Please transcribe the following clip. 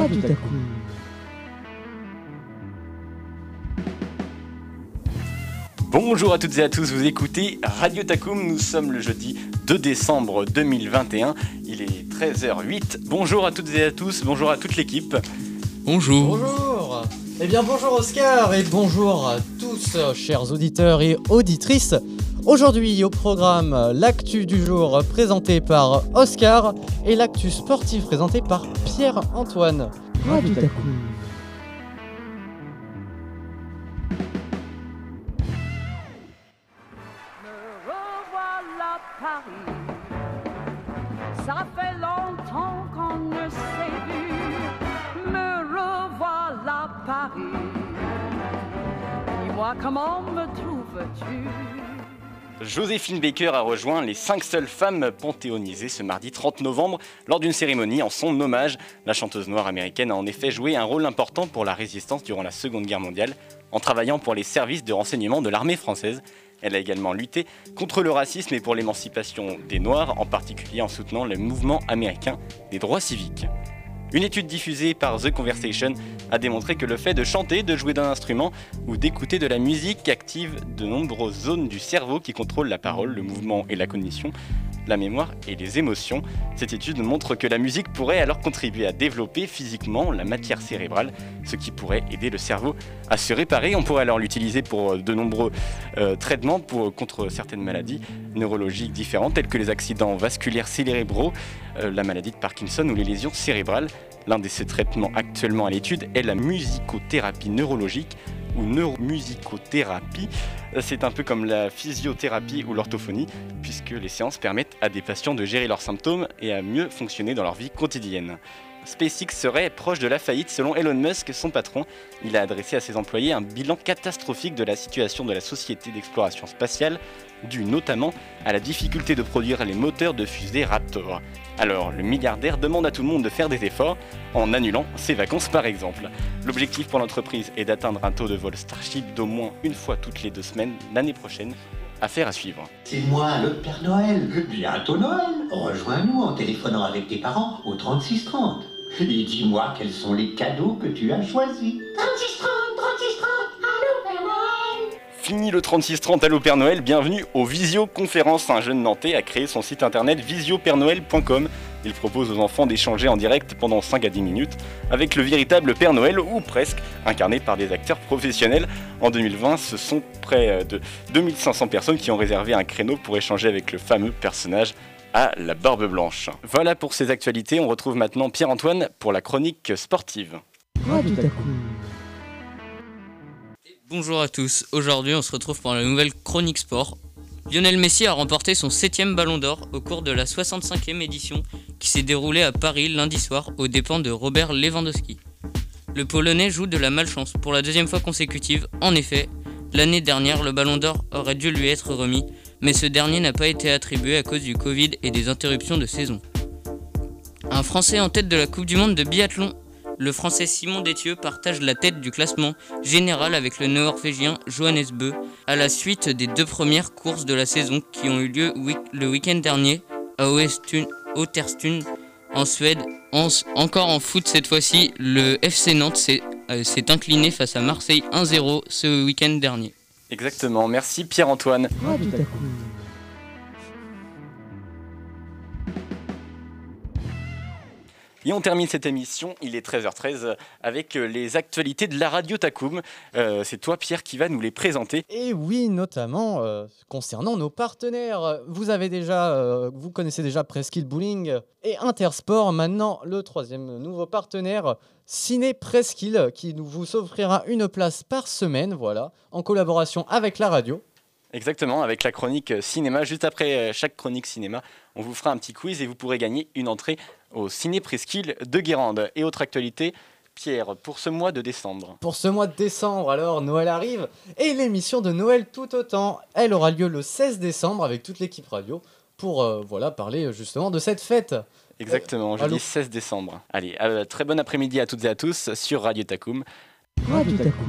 Radio Taku. Bonjour à toutes et à tous, vous écoutez Radio Takum, nous sommes le jeudi 2 décembre 2021, il est 13h08. Bonjour à toutes et à tous, bonjour à toute l'équipe. Bonjour. Bonjour Eh bien bonjour Oscar et bonjour à tous chers auditeurs et auditrices. Aujourd'hui au programme l'actu du jour présenté par Oscar et l'actu sportif présenté par Pierre-Antoine. Taku. Me revoilà Paris. Ça fait longtemps qu'on ne s'est vu. Me revoilà Paris. Dis-moi comment me trouves-tu? Joséphine Baker a rejoint les 5 seules femmes panthéonisées ce mardi 30 novembre lors d'une cérémonie en son hommage. La chanteuse noire américaine a en effet joué un rôle important pour la résistance durant la Seconde Guerre mondiale en travaillant pour les services de renseignement de l'armée française. Elle a également lutté contre le racisme et pour l'émancipation des Noirs, en particulier en soutenant le mouvement américain des droits civiques. Une étude diffusée par The Conversation a démontré que le fait de chanter, de jouer d'un instrument ou d'écouter de la musique active de nombreuses zones du cerveau qui contrôlent la parole, le mouvement et la cognition, la mémoire et les émotions. Cette étude montre que la musique pourrait alors contribuer à développer physiquement la matière cérébrale, ce qui pourrait aider le cerveau à se réparer. On pourrait alors l'utiliser pour de nombreux euh, traitements contre certaines maladies neurologiques différentes, telles que les accidents vasculaires cérébraux, euh, la maladie de Parkinson ou les lésions cérébrales. L'un de ces traitements actuellement à l'étude est la musicothérapie neurologique ou neuromusicothérapie. C'est un peu comme la physiothérapie ou l'orthophonie, puisque les séances permettent à des patients de gérer leurs symptômes et à mieux fonctionner dans leur vie quotidienne. SpaceX serait proche de la faillite selon Elon Musk, son patron. Il a adressé à ses employés un bilan catastrophique de la situation de la société d'exploration spatiale, dû notamment à la difficulté de produire les moteurs de fusée Raptor. Alors, le milliardaire demande à tout le monde de faire des efforts en annulant ses vacances par exemple. L'objectif pour l'entreprise est d'atteindre un taux de vol Starship d'au moins une fois toutes les deux semaines l'année prochaine. Affaire à suivre. C'est moi, le Père Noël. Bientôt Noël. Rejoins-nous en téléphonant avec tes parents au 3630. Et dis-moi quels sont les cadeaux que tu as choisis? 3630, 3630, allô Père Noël Fini le 3630 Allo Père Noël, bienvenue au Visioconférence. Un jeune Nantais a créé son site internet visiopèrenoël.com. Il propose aux enfants d'échanger en direct pendant 5 à 10 minutes avec le véritable Père Noël ou presque, incarné par des acteurs professionnels. En 2020, ce sont près de 2500 personnes qui ont réservé un créneau pour échanger avec le fameux personnage à la barbe blanche. Voilà pour ces actualités, on retrouve maintenant Pierre-Antoine pour la chronique sportive. Taku. Bonjour à tous. Aujourd'hui, on se retrouve pour la nouvelle chronique sport. Lionel Messi a remporté son 7ème ballon d'or au cours de la 65e édition qui s'est déroulée à Paris lundi soir aux dépens de Robert Lewandowski. Le Polonais joue de la malchance pour la deuxième fois consécutive. En effet, l'année dernière, le ballon d'or aurait dû lui être remis, mais ce dernier n'a pas été attribué à cause du Covid et des interruptions de saison. Un Français en tête de la Coupe du Monde de biathlon le Français Simon Détieux partage la tête du classement général avec le Norvégien Johannes Bö à la suite des deux premières courses de la saison qui ont eu lieu le week-end dernier à Oestun- Otterstund en Suède. En- encore en foot cette fois-ci, le FC Nantes s'est euh, s'est incliné face à Marseille 1-0 ce week-end dernier. Exactement, merci Pierre-Antoine. Radio Et on termine cette émission, il est 13h13, avec euh, les actualités de la radio Takum. Euh, C'est toi Pierre qui va nous les présenter. Et oui, notamment euh, concernant nos partenaires. Vous avez déjà, vous connaissez déjà Presqu'île Bowling et Intersport. Maintenant, le troisième nouveau partenaire, Ciné Presqu'île, qui nous vous offrira une place par semaine, voilà, en collaboration avec la radio. Exactement, avec la chronique euh, cinéma. Juste après euh, chaque chronique cinéma, on vous fera un petit quiz et vous pourrez gagner une entrée au Ciné Presqu'île de Guérande. Et autre actualité, Pierre, pour ce mois de décembre. Pour ce mois de décembre, alors, Noël arrive et l'émission de Noël tout autant. Elle aura lieu le 16 décembre avec toute l'équipe radio pour euh, voilà, parler euh, justement de cette fête. Exactement, allô jeudi 16 décembre. Allez, euh, très bon après-midi à toutes et à tous sur Radio Takum. Radio Taku.